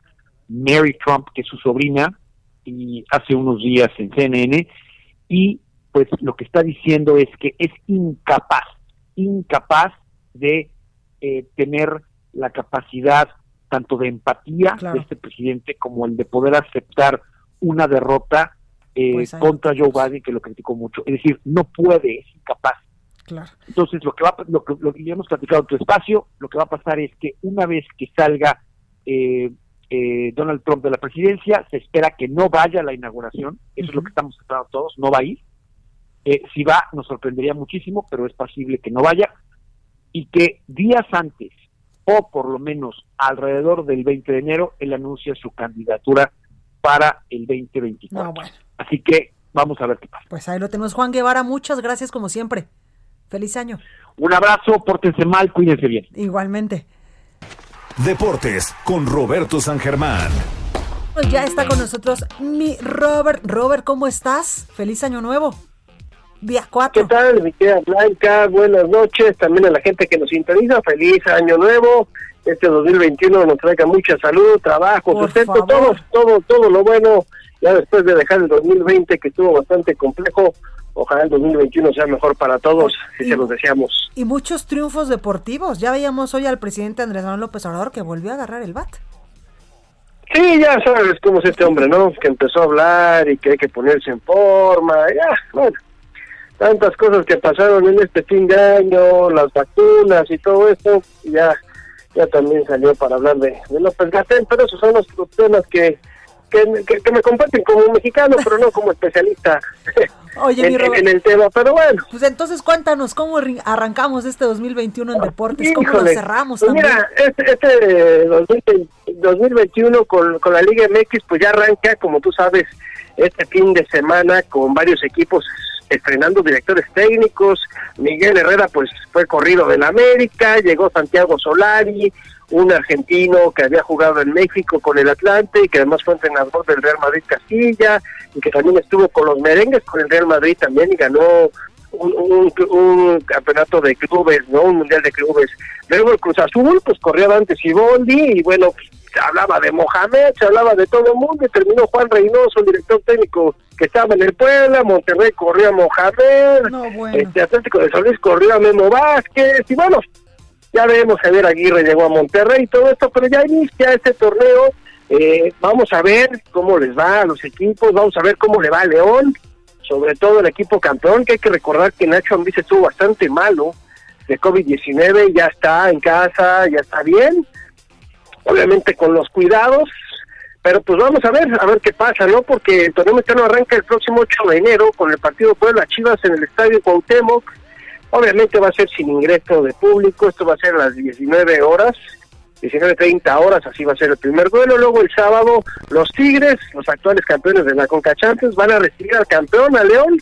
Mary Trump, que es su sobrina, y hace unos días en CNN, y pues lo que está diciendo es que es incapaz, incapaz de eh, tener la capacidad tanto de empatía Claro. de este presidente como el de poder aceptar una derrota eh, Pues contra Joe Biden, que lo criticó mucho. Es decir, no puede, es incapaz. Claro. Entonces, lo que va, lo que, lo que ya hemos platicado en tu espacio, lo que va a pasar es que una vez que salga eh, eh, Donald Trump de la presidencia, se espera que no vaya a la inauguración, eso es lo que estamos esperando todos, no va a ir. Eh, si va, nos sorprendería muchísimo, pero es posible que no vaya. Y que días antes, o por lo menos alrededor del 20 de enero, él anuncia su candidatura para el 2024. No, bueno. Así que vamos a ver qué pasa. Pues ahí lo tenemos. Juan Guevara, muchas gracias como siempre. Feliz año. Un abrazo, pórtense mal, cuídense bien. Igualmente. Deportes con Roberto San Germán. Pues ya está con nosotros mi Robert. Robert, ¿cómo estás? Feliz año nuevo. Día 4. ¿Qué tal, mi querida Blanca? Buenas noches. También a la gente que nos sintoniza. Feliz año nuevo. Este 2021 nos traiga mucha salud, trabajo, Por sustento, favor. todo, todo, todo lo bueno. Ya después de dejar el 2020 que estuvo bastante complejo, ojalá el 2021 sea mejor para todos, si se los deseamos. Y muchos triunfos deportivos. Ya veíamos hoy al presidente Andrés Manuel López Obrador que volvió a agarrar el bat. Sí, ya sabes cómo es este hombre, ¿no? Que empezó a hablar y que hay que ponerse en forma, ya, bueno, tantas cosas que pasaron en este fin de año, las vacunas y todo esto, ya ya también salió para hablar de, de López Gatell, pero esos son los temas que, que, que- que me comparten como mexicano, pero no como especialista Oye, en, el tema, pero bueno. Pues entonces cuéntanos cómo arrancamos este 2021 en deportes, cómo lo cerramos pues también. Mira, este, este 2020 2021 con, con la Liga MX, pues ya arranca, como tú sabes, este fin de semana con varios equipos estrenando directores técnicos. Miguel Herrera, pues fue corrido del América, llegó Santiago Solari, un argentino que había jugado en México con el Atlante y que además fue entrenador del Real Madrid Castilla y que también estuvo con los merengues con el Real Madrid también y ganó un, un, un campeonato de clubes, ¿no? Un mundial de clubes. Luego el Cruz Azul, pues corrió Dante Siboldi y bueno, pues, se hablaba de Mohamed, se hablaba de todo el mundo y terminó Juan Reynoso, el director técnico que estaba en el Puebla, Monterrey corrió a Mohamed, No, bueno. este Atlético de San Luis corrió a Memo Vázquez y bueno, ya vemos Javier Aguirre llegó a Monterrey y todo esto, pero ya inicia este torneo. Eh, vamos a ver cómo les va a los equipos, vamos a ver cómo le va a León, sobre todo el equipo campeón, que hay que recordar que Nacho Ambriz estuvo bastante malo de COVID-19, ya está en casa, ya está bien, obviamente con los cuidados, pero pues vamos a ver, a ver qué pasa, ¿no? Porque el torneo mexicano arranca el próximo 8 de enero con el partido Puebla Chivas en el Estadio Cuauhtémoc, Obviamente va a ser sin ingreso de público, esto va a ser a las 19 horas, 19.30 horas, así va a ser el primer duelo. Luego el sábado los Tigres, los actuales campeones de la Conca van a recibir al campeón, a León.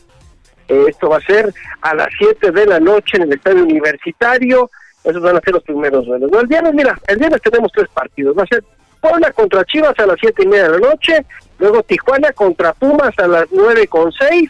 Eh, esto va a ser a las 7 de la noche en el estadio universitario. Esos van a ser los primeros duelos. El viernes, mira, el viernes tenemos tres partidos. Va a ser Puebla contra Chivas a las siete y media de la noche, luego Tijuana contra Pumas a las nueve con seis,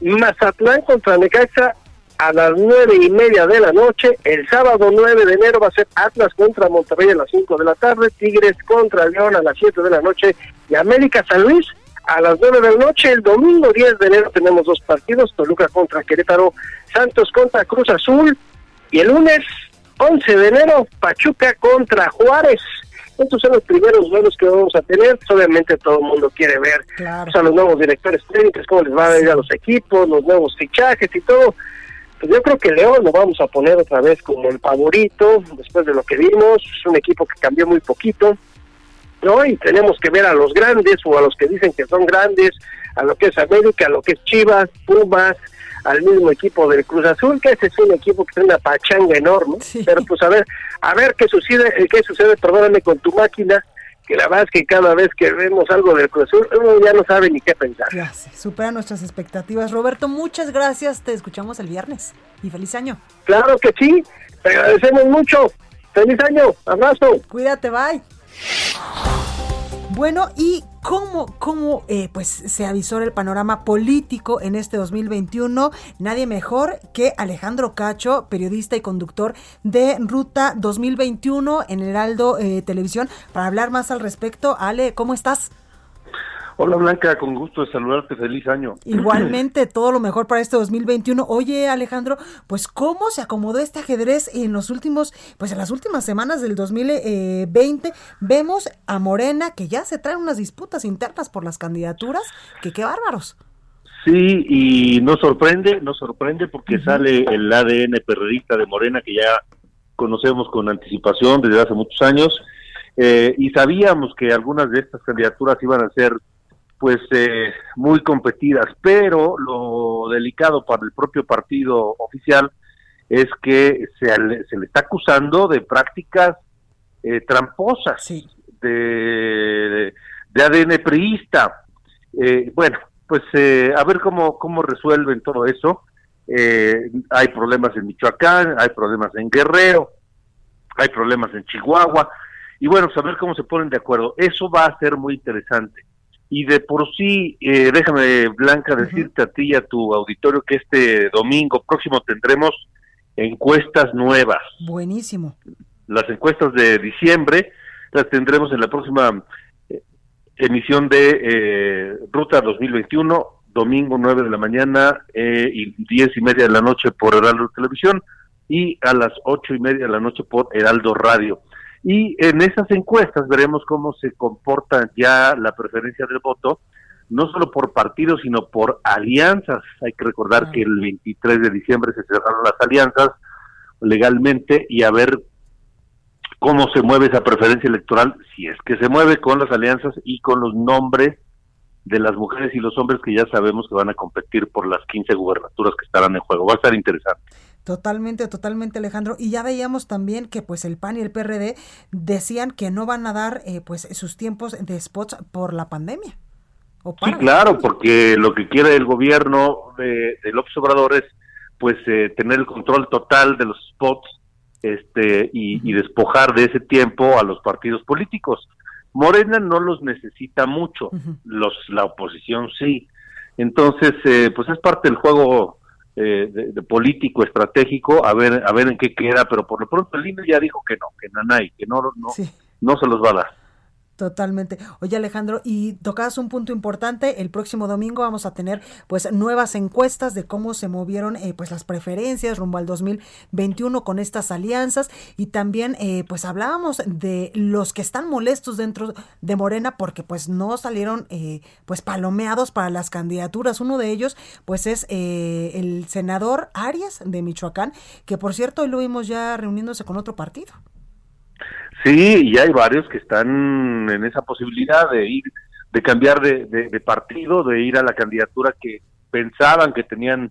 Mazatlán contra Necaxa a las nueve y media de la noche. El sábado 9 de enero va a ser Atlas contra Monterrey a las 5 de la tarde, Tigres contra León a las 7 de la noche y América San Luis a las 9 de la noche. El domingo 10 de enero tenemos dos partidos, Toluca contra Querétaro, Santos contra Cruz Azul. Y el lunes 11 de enero, Pachuca contra Juárez. Estos son los primeros duelos que vamos a tener. Obviamente todo el mundo quiere ver a los nuevos directores técnicos, cómo les va a ir a los equipos, los nuevos fichajes y todo. Pues yo creo que León lo vamos a poner otra vez como el favorito, después de lo que vimos. Es un equipo que cambió muy poquito. ¿no? Y tenemos que ver a los grandes o a los que dicen que son grandes, a lo que es América, a lo que es Chivas, Pumas, al mismo equipo del Cruz Azul, que ese es un equipo que tiene una pachanga enorme, pero pues a ver, a ver qué sucede, qué sucede, perdóname, con tu máquina, que la verdad es que cada vez que vemos algo del Cruz Azul, uno ya no sabe ni qué pensar. Gracias, supera nuestras expectativas. Roberto, muchas gracias, te escuchamos el viernes y feliz año. Claro que sí, te agradecemos mucho. Feliz año, abrazo. Cuídate, bye. Bueno, ¿y cómo, cómo eh, pues, se avisó el panorama político en este 2021? Nadie mejor que Alejandro Cacho, periodista y conductor de Ruta 2021 en Heraldo eh, Televisión, para hablar más al respecto. Ale, ¿cómo estás? Hola Blanca, con gusto de saludarte, feliz año. Igualmente, todo lo mejor para este 2021. Oye Alejandro, pues cómo se acomodó este ajedrez en los últimos, pues en las últimas semanas del 2020. Vemos a Morena que ya se traen unas disputas internas por las candidaturas, que qué bárbaros. Sí, y nos sorprende, nos sorprende porque sale el ADN perredista de Morena que ya conocemos con anticipación desde hace muchos años. Eh, y sabíamos que algunas de estas candidaturas iban a ser pues eh, muy competidas, pero lo delicado para el propio partido oficial es que se, le, se le está acusando de prácticas eh, tramposas de, de, ADN priista. Eh, bueno, pues a ver cómo, cómo resuelven todo eso. hay problemas en Michoacán, hay problemas en Guerrero, hay problemas en Chihuahua, y bueno, saber pues, cómo se ponen de acuerdo. Eso va a ser muy interesante y de por sí, eh, déjame, Blanca, decirte a ti y a tu auditorio que este domingo próximo tendremos encuestas nuevas. Buenísimo. Las encuestas de diciembre las tendremos en la próxima eh, emisión de eh, Ruta 2021, domingo 9 de la mañana y 10 y media de la noche por Heraldo Televisión y a las ocho y media de la noche por Heraldo Radio. Y en esas encuestas veremos cómo se comporta ya la preferencia del voto, no solo por partidos, sino por alianzas. Hay que recordar que el 23 de diciembre se cerraron las alianzas legalmente y a ver cómo se mueve esa preferencia electoral, si es que se mueve con las alianzas y con los nombres de las mujeres y los hombres que ya sabemos que van a competir por las 15 gubernaturas que estarán en juego. Va a estar interesante. Totalmente, totalmente, Alejandro. Y ya veíamos también que pues el PAN y el PRD decían que no van a dar eh, pues sus tiempos de spots por la pandemia. sí, claro, porque lo que quiere el gobierno de, de López Obrador es pues eh, tener el control total de los spots este y, despojar de ese tiempo a los partidos políticos. Morena no los necesita mucho, los la oposición sí. Entonces, eh, pues es parte del juego eh, de, político estratégico a ver a ver en qué queda pero por lo pronto el INE ya dijo que no que Nanay que no no no se los va a dar Totalmente. Oye Alejandro, y tocabas un punto importante, el próximo domingo vamos a tener pues nuevas encuestas de cómo se movieron eh, pues las preferencias rumbo al 2021 con estas alianzas y también eh, pues hablábamos de los que están molestos dentro de Morena porque pues no salieron eh, pues palomeados para las candidaturas. Uno de ellos pues es el senador Arias de Michoacán, que por cierto hoy lo vimos ya reuniéndose con otro partido. Sí, y hay varios que están en esa posibilidad de ir, de cambiar de, partido, de ir a la candidatura que pensaban que tenían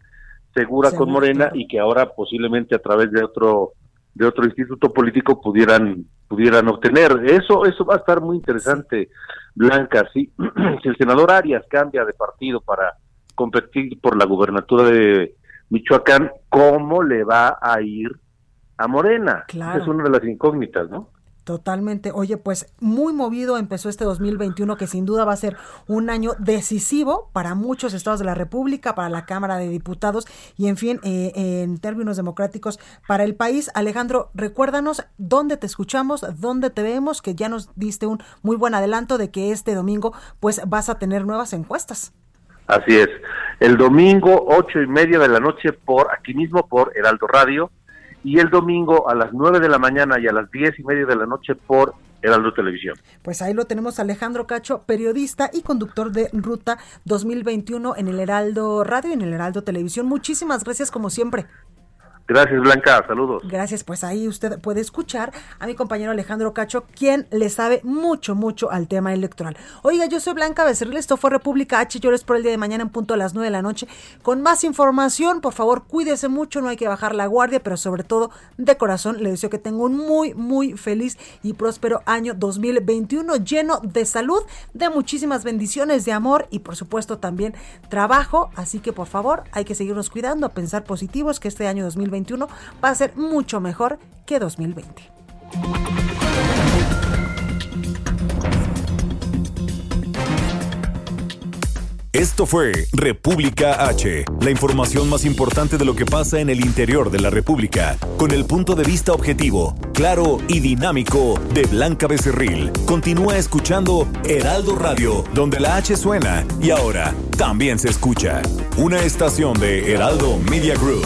segura con Morena y que ahora posiblemente a través de otro de otro instituto político pudieran pudieran obtener. Eso eso va a estar muy interesante, Blanca. Sí, si el senador Arias cambia de partido para competir por la gubernatura de Michoacán, ¿cómo le va a ir a Morena? Es una de las incógnitas, ¿no? Totalmente. Oye, pues muy movido empezó este 2021 que sin duda va a ser un año decisivo para muchos estados de la República, para la Cámara de Diputados y en fin, eh, en términos democráticos para el país. Alejandro, recuérdanos dónde te escuchamos, dónde te vemos, que ya nos diste un muy buen adelanto de que este domingo pues vas a tener nuevas encuestas. Así es. El domingo, ocho y media de la noche, por aquí mismo, por Heraldo Radio y el domingo a las 9 de la mañana y a las 10 y media de la noche por Heraldo Televisión. Pues ahí lo tenemos Alejandro Cacho, periodista y conductor de Ruta 2021 en el Heraldo Radio y en el Heraldo Televisión. Muchísimas gracias como siempre. Gracias, Blanca. Saludos. Gracias. Pues ahí usted puede escuchar a mi compañero Alejandro Cacho, quien le sabe mucho, mucho al tema electoral. Oiga, yo soy Blanca Becerril. Esto fue República H. Yo les por el día de mañana en punto a las 9 de la noche con más información. Por favor, cuídese mucho. No hay que bajar la guardia, pero sobre todo de corazón le deseo que tenga un muy, muy feliz y próspero año 2021 lleno de salud, de muchísimas bendiciones, de amor y por supuesto también trabajo. Así que por favor, hay que seguirnos cuidando, a pensar positivos que este año 2021 va a ser mucho mejor que 2020. Esto fue República H, la información más importante de lo que pasa en el interior de la República, con el punto de vista objetivo, claro y dinámico de Blanca Becerril. Continúa escuchando Heraldo Radio, donde la H suena y ahora también se escucha. Una estación de Heraldo Media Group.